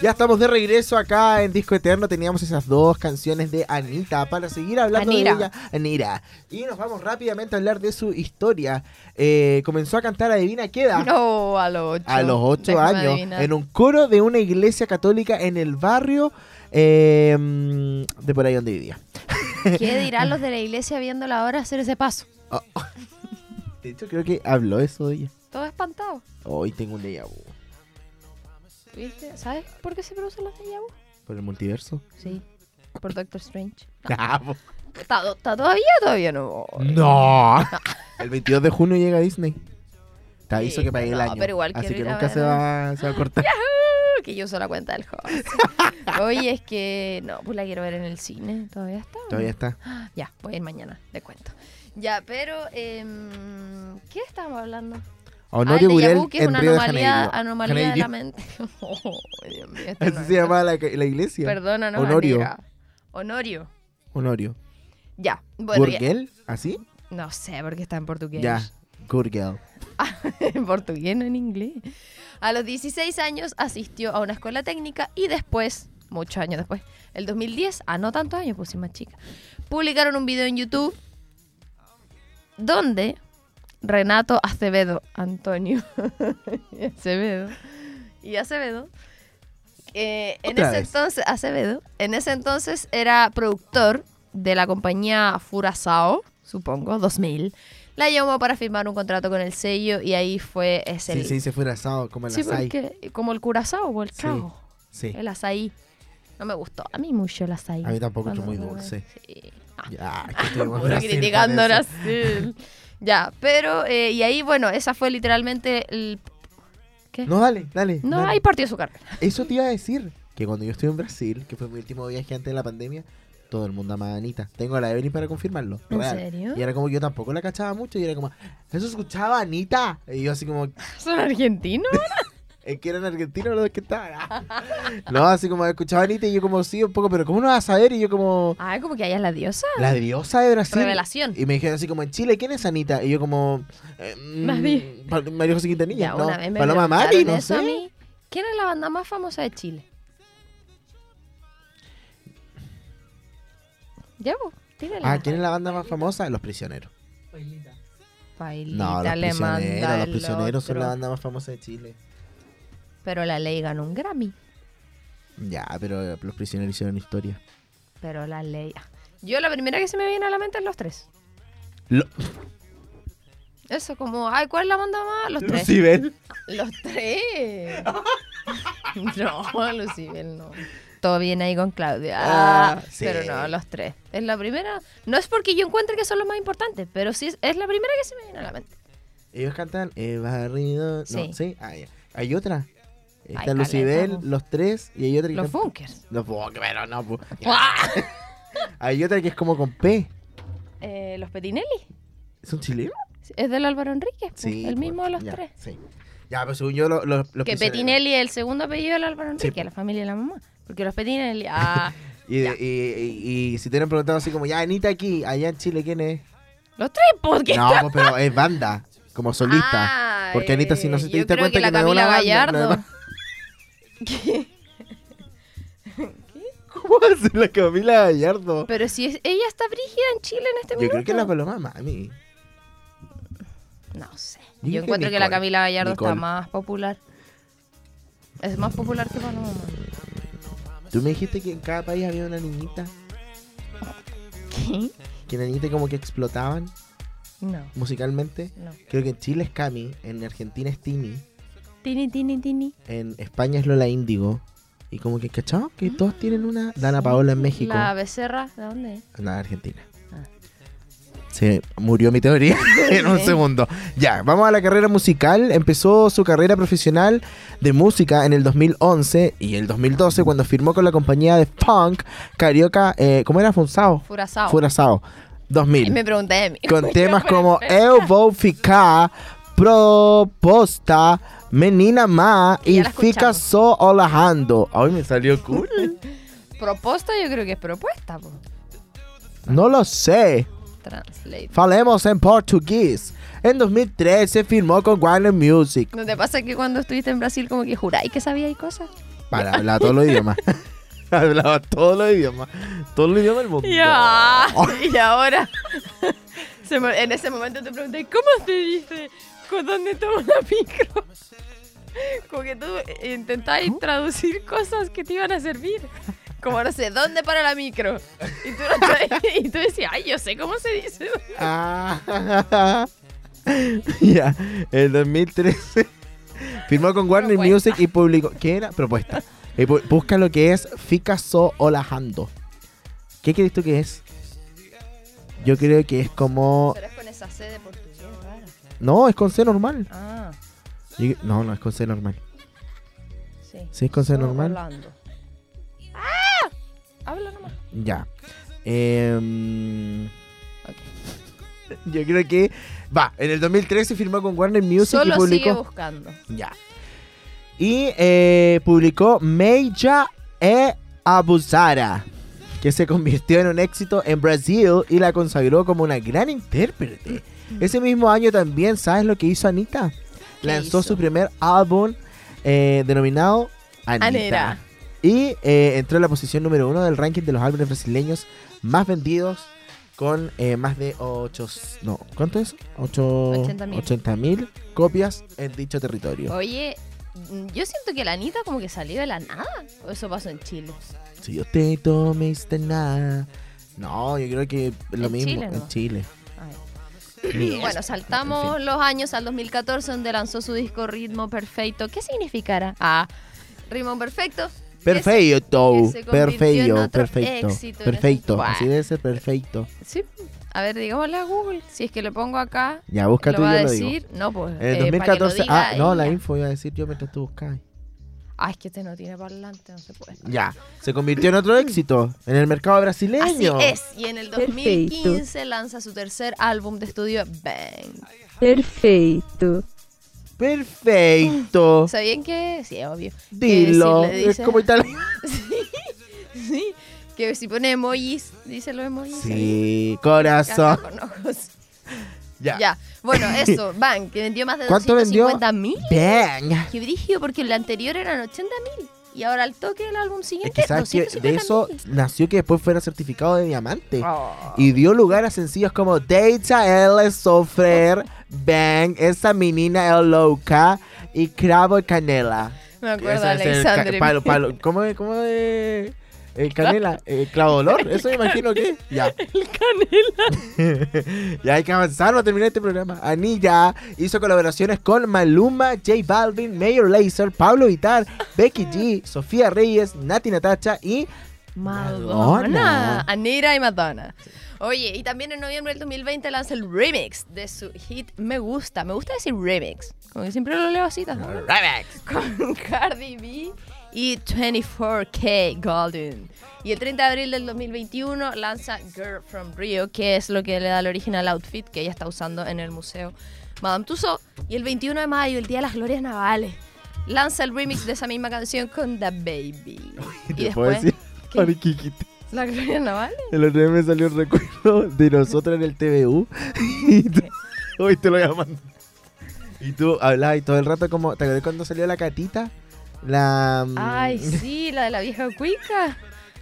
Ya estamos de regreso acá en Disco Eterno. Teníamos esas dos canciones de Anita para seguir hablando Anira. de ella. Anira. Y nos vamos rápidamente a hablar de su historia. Eh, comenzó a cantar Adivina Queda. No, a los ocho. A los ocho Déjame años, adivinar. en un coro de una iglesia católica en el barrio eh, de por ahí donde vivía. ¿Qué dirán los de la iglesia viéndola ahora hacer ese paso? Oh. De hecho, creo que habló eso de ella. Todo espantado. Hoy tengo un déjà vu. ¿Viste? ¿Sabes por qué se producen los déjà vu? ¿Por el multiverso? Sí. Por Doctor Strange. Ah, po. ¿Está, está todavía todavía no? No. El 22 de junio llega Disney. Te aviso Sí, que pagué el no, año. pero igual Así que nunca se va, se va a cortar. Que yo uso la cuenta del host. Oye, es que no, pues la quiero ver en el cine. ¿Todavía está? Todavía no? está. Ya, voy a ir mañana, te cuento. Ya, pero em, ¿qué estábamos hablando? Honorio ah, el que es en una Río de anomalía, Janeiro. anomalía de la mente. Oh, Dios mío, esto Así no se llamaba la, la iglesia. Perdónanos, Honorio. Honorio. Honorio. Ya, bueno, ¿Gurgel? ¿Así? No sé, porque está en portugués. Ya. Gurgel. en portugués, no en inglés. A los 16 años asistió a una escuela técnica y después, muchos años después, el 2010, a no tantos años, pues sí más chica, publicaron un video en YouTube donde Renato Acevedo, Antonio Acevedo y Acevedo, eh, en ese vez. entonces, Acevedo, en ese entonces era productor de la compañía Furazao, supongo, 2000. La llamó para firmar un contrato con el sello y ahí fue ese Sí, se dice fuera asado, como el Sí, porque como el curazao o el Sí. trago, Sí. el azaí. No me gustó. A mí mucho el azaí. A mí tampoco, es muy dulce. Sí. Ah, Ya, Brasil, criticando parece. Brasil. ya, pero, eh, y ahí, bueno, esa fue literalmente el... ¿Qué? No, dale, dale. No, dale. ahí partió su carrera. Eso te iba a decir. Que cuando yo estuve en Brasil, que fue mi último viaje antes de la pandemia, todo el mundo amaba a Anita. Tengo a la Evelyn para confirmarlo. ¿En real. serio? Y era como yo tampoco la cachaba mucho. Y era como, ¿eso escuchaba Anita? Y yo así como, ¿Son argentinos? ¿Es que eran argentinos los que estaban? no, así como escuchaba a Anita y yo como, sí, un poco, pero ¿cómo no vas a saber? Y yo como, Ah, como que ella es la diosa. la diosa de Brasil. Revelación. Y me dijeron así como, en Chile, ¿quién es Anita? Y yo como, eh, mm, Nadie. Pa- María José Quintanilla. Ya, no, una vez me Paloma Mari, no a sé. mí. ¿Quién es la banda más famosa de Chile? Ya, pues, tírale. Ah, ¿quién es la banda más famosa? Los Prisioneros. Pailita No, los le manda prisioneros, los el prisioneros son la banda más famosa de Chile. Pero la ley ganó un Grammy. Ya, pero eh, los prisioneros hicieron historia. Pero la ley. ah. Yo la primera que se me viene a la mente es los tres. Lo- Eso, como, ay, ¿cuál es la banda más? Los tres. Lucibel. Los tres. no, Lucibel no. Todo bien ahí con Claudia. Ah, Ah, sí. Pero no, los tres. Es la primera. No es porque yo encuentre que son los más importantes, pero sí es, es la primera que se me viene a la mente. Ellos cantan He barrido. No, Sí. sí. Ah. Hay otra. Está Hay Lucibel, caleta, po. los tres, y hay otra que Los canta- Funkers. Los Funkers, pero no, po. Hay otra que es como con P. Eh, los Petinelli. ¿Es un chileno? Es del Álvaro Enríquez, po, Sí. el mismo de los Ya, tres. Sí. Ya, pero según yo, lo- lo- los Que. Petinelli es el segundo apellido del Álvaro Enrique, po. la familia de la mamá. Porque los Petinelli. Ah, Y, y, y- y si te hubieran preguntado así como, ya, Anita aquí, allá en Chile, ¿quién es? los tres, porque. No, pues, pero es banda, como solista. Ah, Porque Anita, si no se te diste cuenta que, que la Camila una banda, Gallardo. es ¿Cómo hace la Camila Gallardo? Pero si es- ella está brígida en Chile en este Yo momento. creo que la Paloma Mami. No sé. Yo Yo, que encuentro que la. Camila Gallardo está Nicole. más popular. Es más popular que Paloma. Tú me dijiste que en cada país había una niñita, ¿Qué? que la niñita como que explotaban No, musicalmente. no. Creo que en Chile es Cami, en Argentina es Tini, Tini, tini, tini. en España es Lola Índigo. Y como que, ¿cachao? Que todos tienen una. Dana Paola en México. La becerra, ¿de dónde? La Argentina. Ah. Se murió mi teoría en un segundo. Ya, vamos a la carrera musical. Empezó su carrera profesional de música en el 2011 y el 2012 cuando firmó con la compañía de punk Carioca, eh, ¿cómo era? Funsao. Furazao. Furazao. Y 2000. me pregunté de mí. Con temas como Eu Vou Ficar, Proposta, Menina Ma Y Fica. So Olajando. Ay, me salió cool. Proposta yo creo que es propuesta, po. no lo sé. Translate. Falemos en portugués. En 2013 firmó con Warner Music. ¿No te pasa que cuando estuviste en Brasil como que juráis que sabíais cosas? Para hablar todos los idiomas. Hablaba todos los idiomas. Todos los idiomas del mundo. Ya. Y ahora, se en ese momento te pregunté, ¿cómo se dice? ¿Con dónde tomo la micro? Como que tú intentabas traducir cosas que te iban a servir. Como no sé, ¿dónde para la micro? Y tú, y tú decías, ay, yo sé cómo se dice. Ah. ya, en 2013 firmó con Warner Propuesta. Music y publicó. ¿Qué era? Propuesta. Y pu- busca lo que es Ficaso Olajando. ¿Qué crees tú que es? Yo creo que es como. Pero es con esa C de rara. No, es con C normal. Ah, No, no es con C normal. sí. Sí, es con C normal. ¡Ah! Habla nomás. Ya. Em. Yo creo que. Va, en el 2013 firmó con Warner Music Solo y publicó. sigue buscando. Ya. Y eh, publicó Meija e Abusara, que se convirtió en un éxito en Brasil y la consagró como una gran intérprete. Ese mismo año también, ¿sabes lo que hizo Anita? ¿Qué Lanzó hizo? su primer álbum eh, denominado Anita. Anera. Y eh, entró en la posición número uno del ranking de los álbumes brasileños más vendidos con eh, más de 8... No, ¿cuánto es? 80.000. 80 mil copias en dicho territorio. Oye, mm, yo siento que la Anita como que salió de la nada. ¿O eso pasó en Chile? Si yo te tomiste nada. No, yo creo que lo En mismo Chile, en. Chile. Ni Bueno, saltamos los años al 2014 donde lanzó su disco Ritmo Perfecto. ¿Qué significará? Ah, Ritmo Perfecto. Perfecto, que se perfecto, perfecto, éxito perfecto, así debe ser perfecto. Sí. A ver, digámosle a Google. Si es que le pongo acá, Ya, busca lo tú y a yo lo digo. No, pues. En el eh, pa' que lo 2014, diga ah, no, la info iba a decir yo mientras tú buscabas. Ah, es que este no tiene parlante, no se puede. Ya, se convirtió en otro éxito en el mercado Así brasileño. es. Y en el 2015 lanza su tercer álbum de estudio, Bang. Perfeito. Perfecto. ¿Sabían que? Sí, es obvio. que Dilo, si le es como italiano. Sí, que si pone emojis, dice los emojis. Sí, corazón. con ojos. Ya. Ya. Bueno, eso, Bang, que vendió más de ¿Cuánto vendió? 250 mil. Bang. Qué brígido, porque el anterior eran 80 mil. Y ahora al toque del álbum Es siguiente, que sabes que de 250.000. eso nació que después fuera certificado de diamante. Oh. Y dio lugar a sencillos como Data L Sofrer, Bang, Esa Menina El Loca y Cravo y Canela. Me acuerdo de es Alexandre. palo, palo. ¿Cómo es? ¿Cómo es? Eh, canela, eh, clavo dolor, eso me imagino que. Ya. ya hay que avanzar para terminar este programa. Anilla hizo colaboraciones con Maluma, J Balvin, Mayor Lazer, Pablo Vitar, Becky G, Sofía Reyes, Nati Natacha y Madonna. Madonna. Anira y Madonna. Oye, y también en noviembre del 2020 lanza el remix de su hit Me Gusta. Me gusta decir remix. Como que siempre lo leo así. ¿no? Con Cardi B y 24K Golden. Y el 30 de abril del 2021 lanza Girl from Rio, que es lo que le da el original outfit que ella está usando en el museo Madame Tussauds. Y el 21 de mayo, el Día de las Glorias Navales, lanza el remix de esa misma canción con The Baby. Y ¿Te puedo después, decir? ¿Qué? Mariquiquita. ¿la Gloria Navales? El otro día me salió un recuerdo de nosotros en el TVU. Y tú- hoy te lo voy a mandar. Y tú hablabas y todo el rato como... ¿Te acuerdas cuando salió la catita? La... mm, Ay, sí, la de la vieja cuica.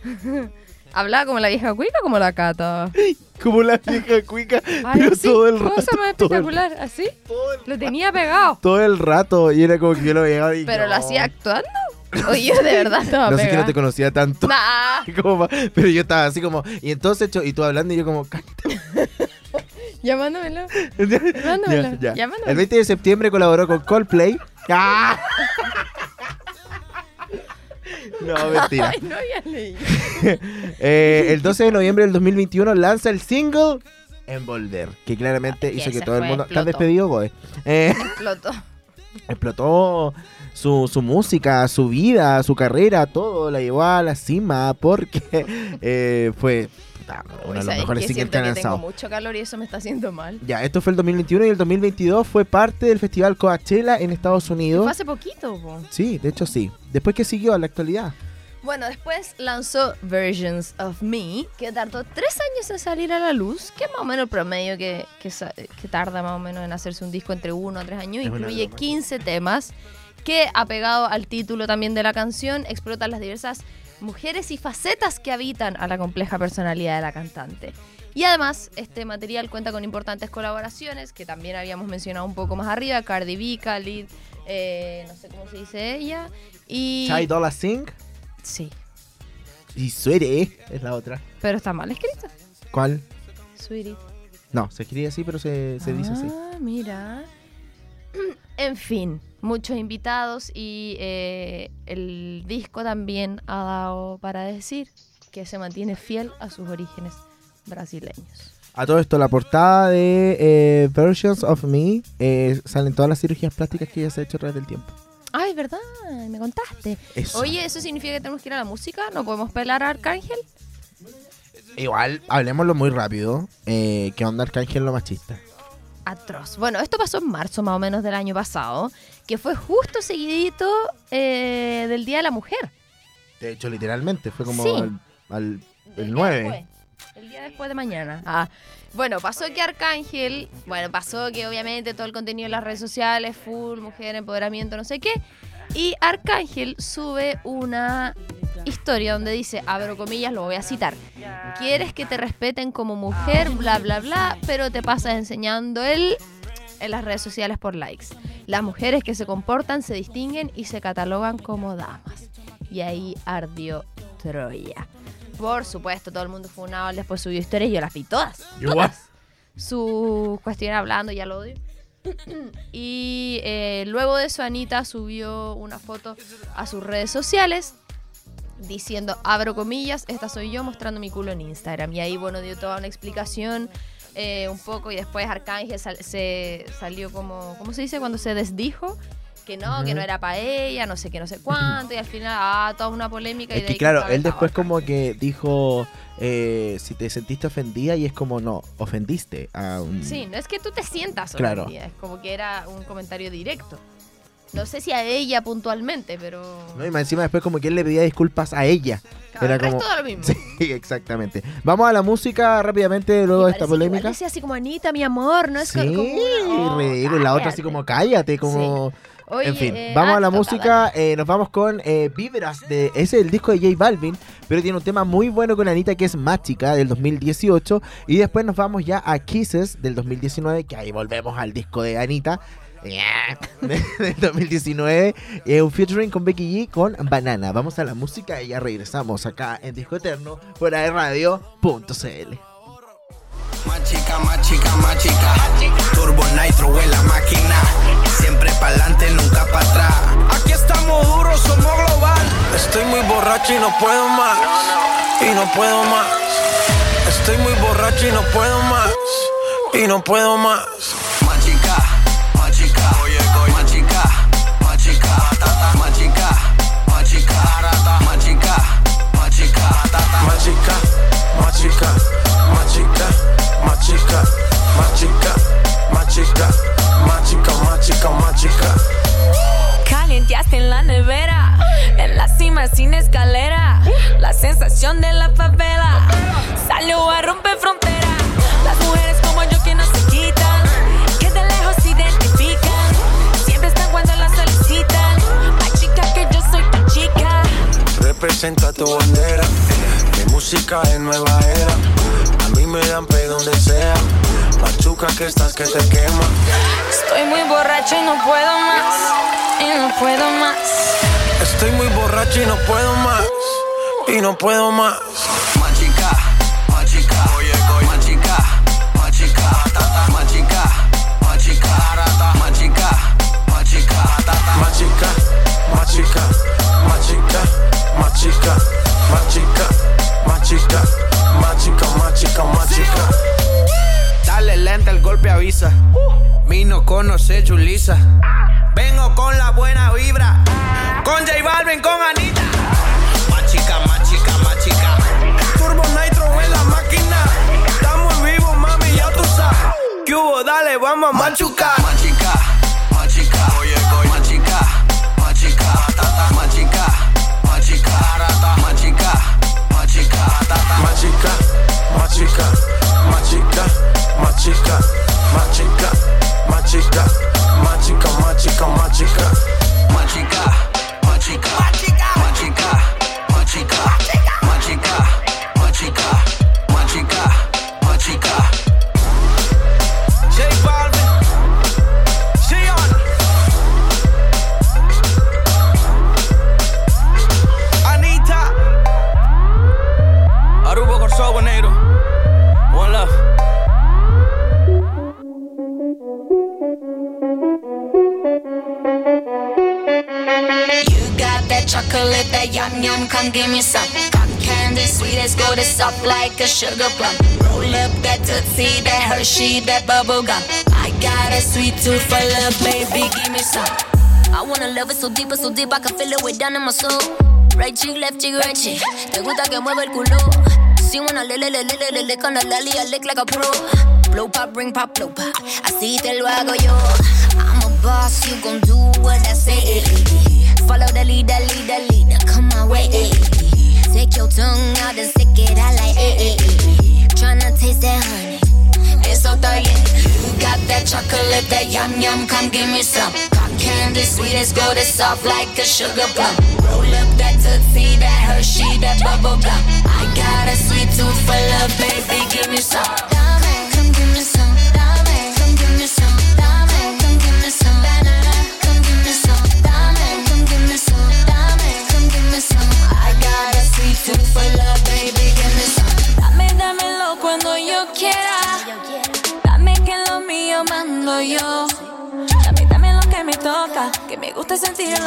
Hablaba como la vieja cuica o como la cata. Como la vieja cuica. Ay, pero sí, todo el rato. cosa más todo el- espectacular. ¿Así? todo el- Lo tenía pegado. todo el rato. Y era como que yo lo veía y ¿Pero no. lo hacía actuando? O yo de verdad estaba No sé que no te conocía tanto. Nah, como pero yo estaba así como... Y entonces, y tú hablando y yo como... llamamándolo. Ya, Llamándomelo, ya. llamándomelo. El 20 de septiembre colaboró con Coldplay. ¡Ah! No, mentira. Ay, no había leído. Eh, el 12 de noviembre del 2021 lanza el single Envolver, que claramente Que hizo que todo el mundo... ¿Estás despedido, Goe? Eh, Explotó. explotó su, su música, su vida, su carrera, todo la llevó a la cima porque eh, fue uno de los ¿Sabes mejores singles que han que tengo lanzado. mucho calor y eso me está haciendo mal. Ya, esto fue el 2021 y el 2022 fue parte del festival Coachella en Estados Unidos. Fue hace poquito, po. Sí, de hecho sí. Después que siguió a la actualidad. Bueno, después lanzó Versions of Me, que tardó tres años en salir a la luz, que es más o menos el promedio que, que que tarda más o menos en hacerse un disco entre uno a tres años. Es Incluye broma. 15 temas que, apegado al título también de la canción, explotan las diversas mujeres y facetas que habitan a la compleja personalidad de la cantante. Y además, este material cuenta con importantes colaboraciones que también habíamos mencionado un poco más arriba: Cardi B, Khalid, eh, no sé cómo se dice ella. Y. Chai Dolla Singh Sí, y Sweetie es la otra. pero está mal escrito. ¿Cuál? Sweetie. No, se escribe así, pero se, se dice así. Ah, mira. En fin, muchos invitados y eh, el disco también ha dado para decir que se mantiene fiel a sus orígenes brasileños. A todo esto, la portada de eh, Versions of Me eh, salen todas las cirugías plásticas que ella se ha hecho a través del tiempo. Ay, ¿verdad? Me contaste. Eso. Oye, ¿eso significa que tenemos que ir a la música? ¿No podemos pelar a Arcángel? Igual, hablemoslo muy rápido. Eh, ¿Qué onda Arcángel lo machista? Atroz. Bueno, esto pasó en marzo más o menos del año pasado, que fue justo seguidito eh, del Día de la Mujer. De hecho, literalmente, fue como Sí. al, al- El el día 9. después, El día después de mañana. Ah. Bueno, pasó que Arcángel, bueno, pasó que obviamente todo el contenido en las redes sociales, full, mujer, empoderamiento, no sé qué. Y Arcángel sube una historia donde dice, abro comillas, lo voy a citar. Quieres que te respeten como mujer, bla, bla, bla, pero te pasas enseñando él en las redes sociales por likes. Las mujeres que se comportan se distinguen y se catalogan como damas. Y ahí ardió Troya. Por supuesto, todo el mundo fue una después subió historias y yo las vi todas. Todas. Su cuestión hablando, ya lo odio. y eh, luego de eso, Anita subió una foto a sus redes sociales diciendo, abro comillas, esta soy yo mostrando mi culo en Instagram. Y ahí, bueno, dio toda una explicación eh, un poco y después Arcángel sal- se salió como, ¿cómo se dice? Cuando se desdijo. Que no, que no era para ella, no sé qué, no sé cuánto, y al final, ah, toda una polémica. y de que ahí claro, él después como que dijo eh, si te sentiste ofendida y es como no, ofendiste a un... Sí, no es que tú te sientas Claro. ofendida, es como que era un comentario directo. No sé si a ella puntualmente, pero... ¿no? Y más encima después como que él le pedía disculpas a ella. Claro, Era el resto como- lo mismo. Sí, exactamente. Vamos a la música rápidamente luego de esta polémica. decía así como Anita, mi amor, no es Sí, como... oh, ridículo. Y la otra así como cállate, como... Oye, en fin, eh, vamos ah, a la toca, música. eh, nos vamos con eh, Vibras. De, ese es el disco de J Balvin. Pero tiene un tema muy bueno con Anita que es Mágica del 2018. Y después nos vamos ya a Kisses del 2019. Que ahí volvemos al disco de Anita. de- del 2019. eh, un featuring con Becky G con Banana. Vamos a la música y ya regresamos acá en Disco Eterno. Fuera de radio.cl. Más chica, más chica, más chica. Turbo Nitro en la máquina. Siempre pa'lante, nunca para atrás. Aquí estamos duros, somos global. Estoy muy borracho y no puedo más. Y no puedo más. Estoy muy borracho y no puedo más. Y no puedo más. Oh yeah. Que te quema. Estoy muy borracho y no puedo más. Y no puedo más. Estoy muy borracho y no puedo más. Y no puedo más. Machica, machica. Machica, machica. Machica, machica. Machica, machica. Machica, machica. sonrisa. Mi no conoce Julisa. Vengo con la buena vibra. Con J Balvin, con Anita. Machica, machica, machica. Turbo Nitro en la máquina. Estamos vivos, mami, ya tú sabes. ¿Qué hubo? Dale, vamos a machucar. Machica, machica. Oye. Machica, machica. Matata, machica, machica. Arata, machica, machica. Matata, machica, machica. Machica, machica. más chica, más chica, más chica, más chica. Come give me some. Cotton candy, sweet as gold, it's soft like a sugar plum. Roll up that tootsie, that Hershey, that bubble gum. I got a sweet tooth for love, baby, give me some. I wanna love it so deep, so deep, I can feel it way down in my soul. Right cheek, left cheek, right cheek. Te gusta que mueva el culo. Si wanna le le le le le le con la lali, I lick like a pro. Blow pop, ring pop, blow pop. Así te lo hago yo. I'm a boss, you gon' do what I say. Follow the lead, leader, lead, come my way. Take your tongue out and stick it out like eh, eh, eh. Tryna taste that honey. Eso está bien. You got that chocolate, that yum yum, come give me some. Cotton candy, sweet as gold, it's soft like a sugar plum. Roll up that tootsie,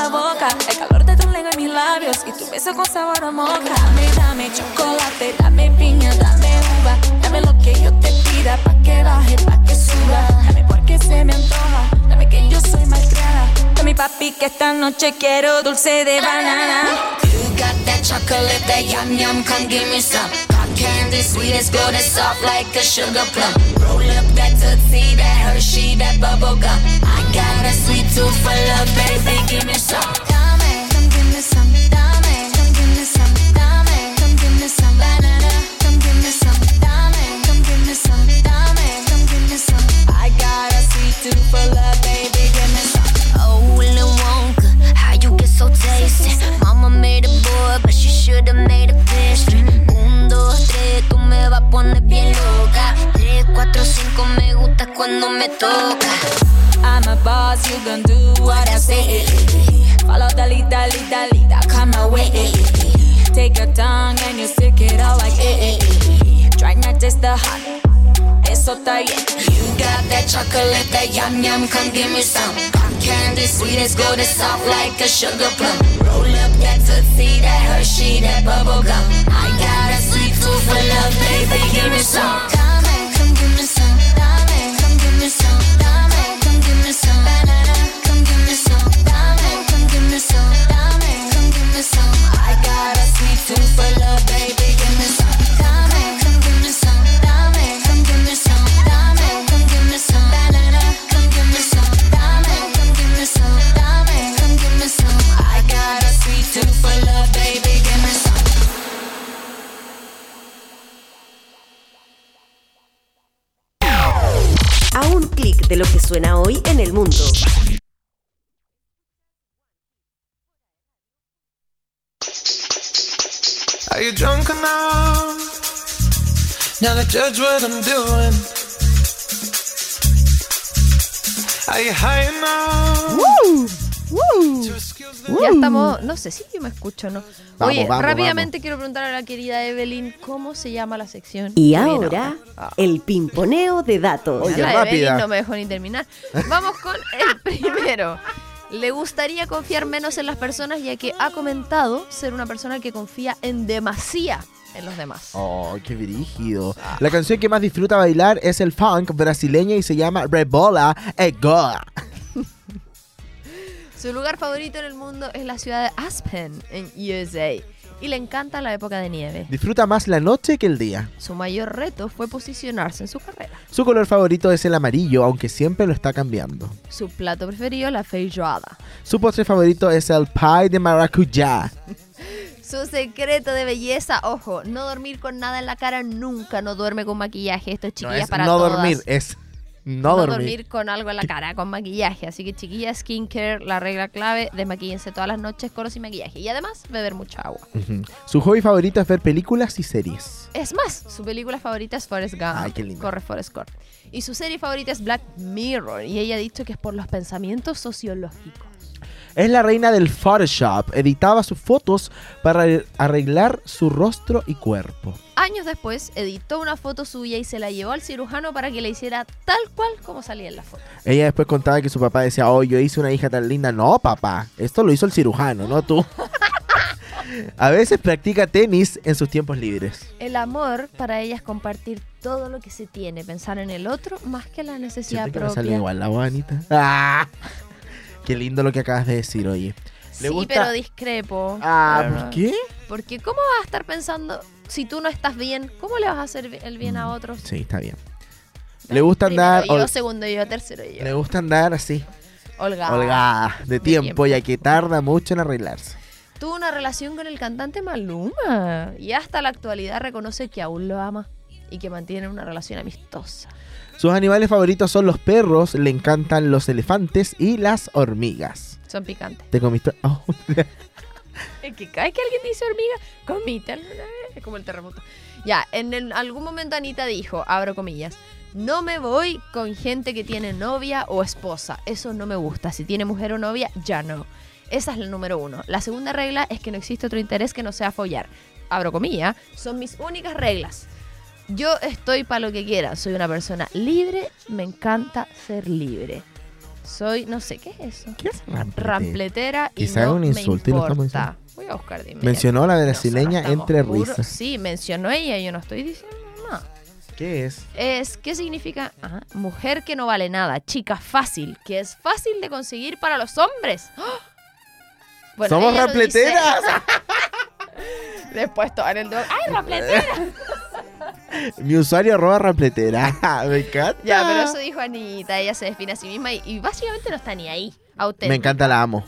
El calor de tu lengua en mis labios y tu beso con sabor a moca. Dame, dame chocolate, dame piña, dame uva. Dame lo que yo te pida, pa' que baje, pa' que suba. Dame porque se me antoja, dame que yo soy malcriada. Dame papi que esta noche quiero dulce de banana. You got that chocolate, that yum yum, come give me some. Candy, sweet as gold, soft like a sugar plum. Tootsie, that Hershey, that bubble gum. I got a sweet tooth for love, baby, give me some. That yum yum, come give me some. Candy, sweet as gold, it's soft like a sugar plum. Roll up that tootsie, that Hershey, that bubble gum. I got a sweet tooth for love, baby, give me some. Judge what I'm doing. Are you high enough? to excuse the Ya estamos, no sé si yo me escucho o no. Vamos, Oye, vamos, rápidamente quiero preguntar a la querida Evelyn cómo se llama la sección. Y ahora, Ah. el pimponeo de datos. Oye, la rápida. Evelyn no me dejó ni terminar. Vamos con el primero. Le gustaría confiar menos en las personas ya que ha comentado ser una persona que confía en demasía en los demás. Oh, qué brígido. La canción que más disfruta bailar es el funk brasileño y se llama Rebola Ego. Su lugar favorito en el mundo es la ciudad de Aspen, en USA, y le encanta la época de nieve. Disfruta más la noche que el día. Su mayor reto fue posicionarse en su carrera. Su color favorito es el amarillo, aunque siempre lo está cambiando. Su plato preferido, la feijoada. Su postre favorito es el pie de maracuyá. Su secreto de belleza, ojo, no dormir con nada en la cara nunca, no duerme con maquillaje. Esto es No chiquillas es para no todas. dormir, es No, dormir. con algo en la cara, con maquillaje. Así que chiquilla, skincare, la regla clave, desmaquillense todas las noches con sin maquillaje. Y además, beber mucha agua. Su hobby favorito es ver películas y series. Es más, su película favorita es Forrest Gump. Ay, qué lindo. Corre Forrest Gump. Y su serie favorita es Black Mirror. Y ella ha dicho que es por los pensamientos sociológicos. Es la reina del Photoshop. Editaba sus fotos para arreglar su rostro y cuerpo. Años después, editó una foto suya y se la llevó al cirujano para que le hiciera tal cual como salía en la foto. Ella después contaba que su papá decía, oh, yo hice una hija tan linda. No, papá, esto lo hizo el cirujano, no tú. A veces practica tenis en sus tiempos libres. El amor para ella es compartir todo lo que se tiene, pensar en el otro más que la necesidad Siento que me propia. igual la bonita. ¡Ah! Qué lindo lo que acabas de decir, oye. ¿Le Sí, gusta? pero discrepo. Ah, Pero- ¿por qué? Porque ¿cómo vas a estar pensando, si tú no estás bien, cómo le vas a hacer el bien a otros? Sí, está bien. Le gusta Primero andar... yo, segundo yo, tercero yo. Le gusta andar así, Holgada. holgada, de tiempo, tiempo. ya que tarda mucho en arreglarse. Tuvo una relación con el cantante Maluma y hasta la actualidad reconoce que aún lo ama y que mantiene una relación amistosa. Sus animales favoritos son los perros, le encantan los elefantes y las hormigas. Son picantes. ¿Te comiste? Oh, Es que cada vez que alguien dice hormiga, vez. Es como el terremoto. Ya, en el- algún momento Anita dijo, abro comillas, no me voy con gente que tiene novia o esposa. Eso no me gusta. Si tiene mujer o novia, ya no. Esa es la número uno. La segunda regla es que no existe otro interés que no sea follar. Abro comillas, son mis únicas reglas. Yo estoy para lo que quiera. Soy una persona libre. Me encanta ser libre. Soy, no sé, ¿qué es eso? ¿Qué es rampletera? rampletera y Quizá es no un insulto me importa. Voy a buscar de. Mencionó la brasileña entre risas. Sí, mencionó ella, yo no estoy diciendo nada. ¿Qué es? Es, ¿qué significa? Ajá, mujer que no vale nada, chica fácil, que es fácil de conseguir para los hombres. ¡Ah! Bueno, ¡Somos rampleteras! Después todo en el do- ¡Ay, rampletera! Mi usuario arroba rampletera. Me encanta. ya, pero eso dijo Anita, ella se define a sí misma y, y básicamente no está ni ahí. Auténtica. Me encanta, la amo.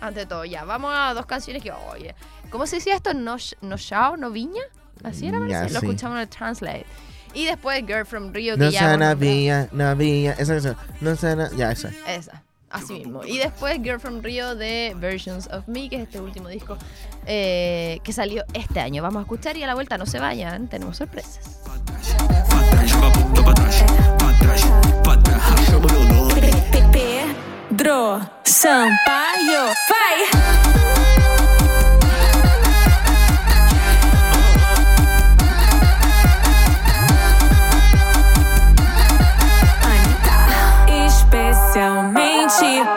Ante todo, ya, vamos a dos canciones que, oye, ¿cómo se decía esto? ¿No, no Shao, no Viña? Así era, ya. Lo sí. escuchamos en el Translate. Y después Girl from Rio, que No ya... se hemos nombrado. navía, navía. Esa canción. No se na- Ya, esa. Esa, así mismo. Y después Girl from Rio de Versions of Me, que es este último disco eh, que salió este año. Vamos a escuchar y a la vuelta no se vayan, tenemos sorpresas. Pedro Sampaio, vai! 치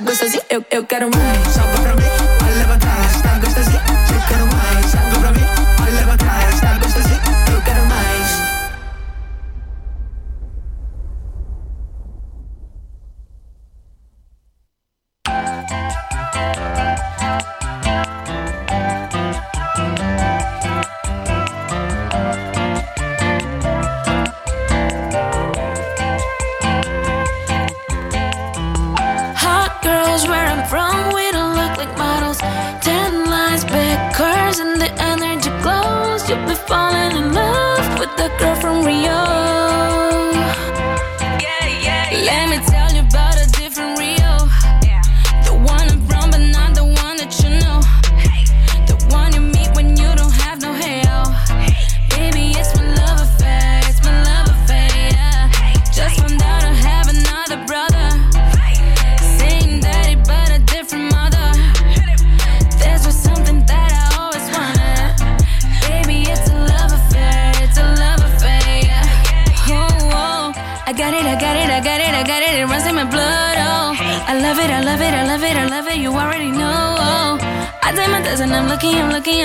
gostosinho? Eu, eu quero mais.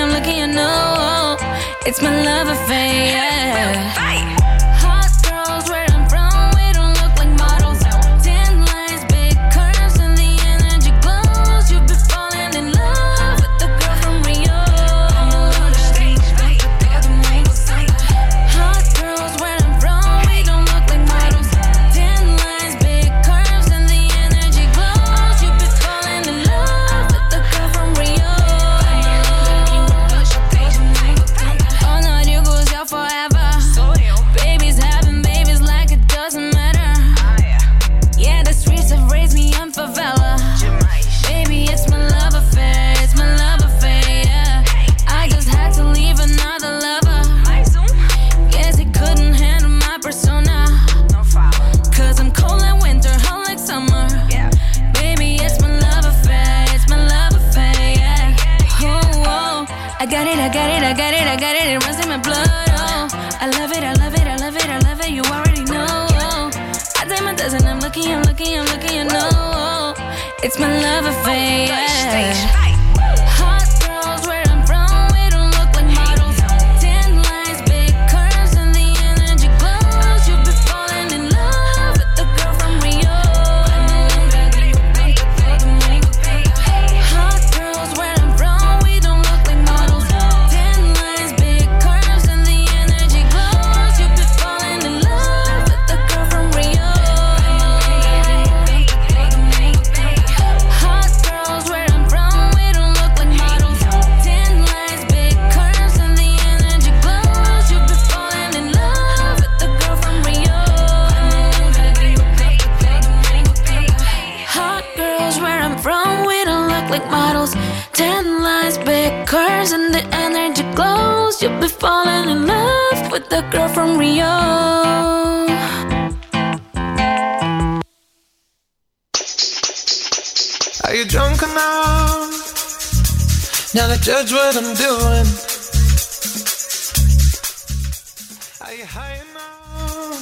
I'm lucky. I know it's my love affair. Hot judge what I'm doing? Are you high enough?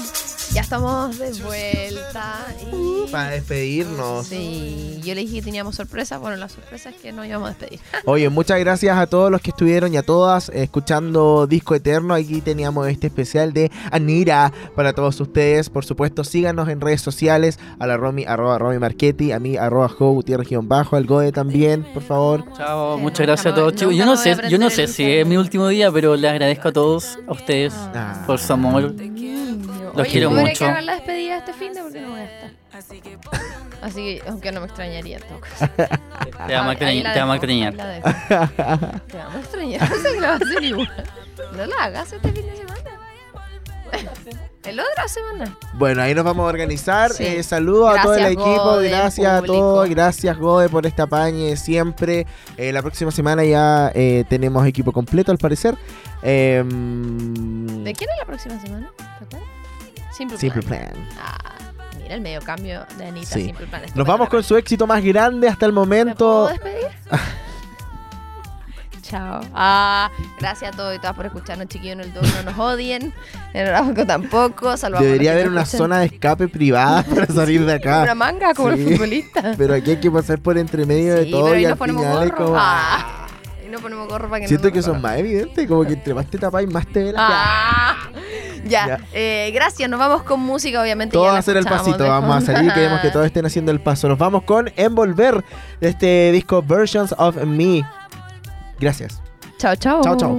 Ya estamos de vuelta. Y... Para despedirnos. Sí, yo le dije que teníamos sorpresa. Bueno, la sorpresa es que nos íbamos a despedir. Oye, muchas gracias a todos los que estuvieron y a todas eh, escuchando Disco Eterno. Aquí teníamos este especial de Anira para todos ustedes. Por supuesto, síganos en redes sociales. A la Romy, arroba Romy Marchetti, a mí, arroba Jo Gutiérrez guion bajo, al Gode también, por favor. Chao, muchas gracias a todos chicos. Yo no sé, yo no sé si es mi último día, pero les agradezco a todos, a ustedes, Ah. por su amor. Los quiero yo mucho. que hagan la despedida este fin de porque no voy a estar. Así que, aunque no me extrañaría en todo caso. Te vamos a extrañar. Te vamos a extrañar. Te vamos a extrañar. No sé que la va a hacer igual. No la hagas este fin de semana. El otra semana. Bueno, ahí nos vamos a organizar. Sí. Eh, saludos a todo el equipo. Gode, gracias a todos. Gracias, Gode, por esta pañe siempre. Eh, la próxima semana ya eh, tenemos equipo completo, al parecer. Em, ¿De quién es la próxima semana? ¿Te acuerdas? Simple, Simple Plan. Plan. Ah, mira el medio cambio de Anita. Sí. Simple Plan. Nos vamos con su éxito más grande hasta el ¿Me puedo momento. despedir? Chao. Ah, gracias a todos y todas por escucharnos, chiquillos. En el doble no nos odien. En el tampoco. Salvamos Debería haber una escuchan. zona de escape privada para salir de acá. Una manga como Sí. los futbolistas. Pero aquí hay que pasar por entre medio de todo pero y nos al ponemos final gorro. como. Ah, y nos ponemos gorro para que Siento no que son más evidentes, como que entre más te tapáis, más te ven. Ah, ya, Ya. eh, gracias. Nos vamos con música, obviamente. Todo ya va la a ser el pasito, vamos a salir, queremos que todos estén haciendo el paso. Nos vamos con Envolver de este disco Versions of Me. Gracias. Chao, chao. Chao, chao.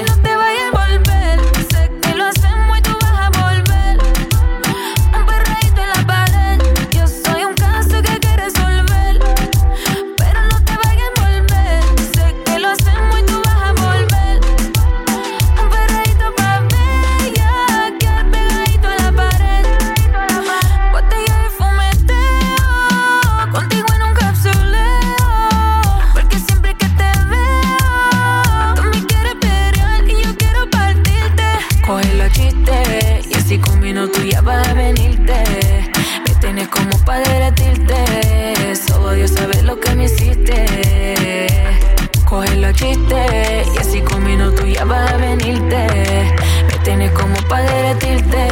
repetirte.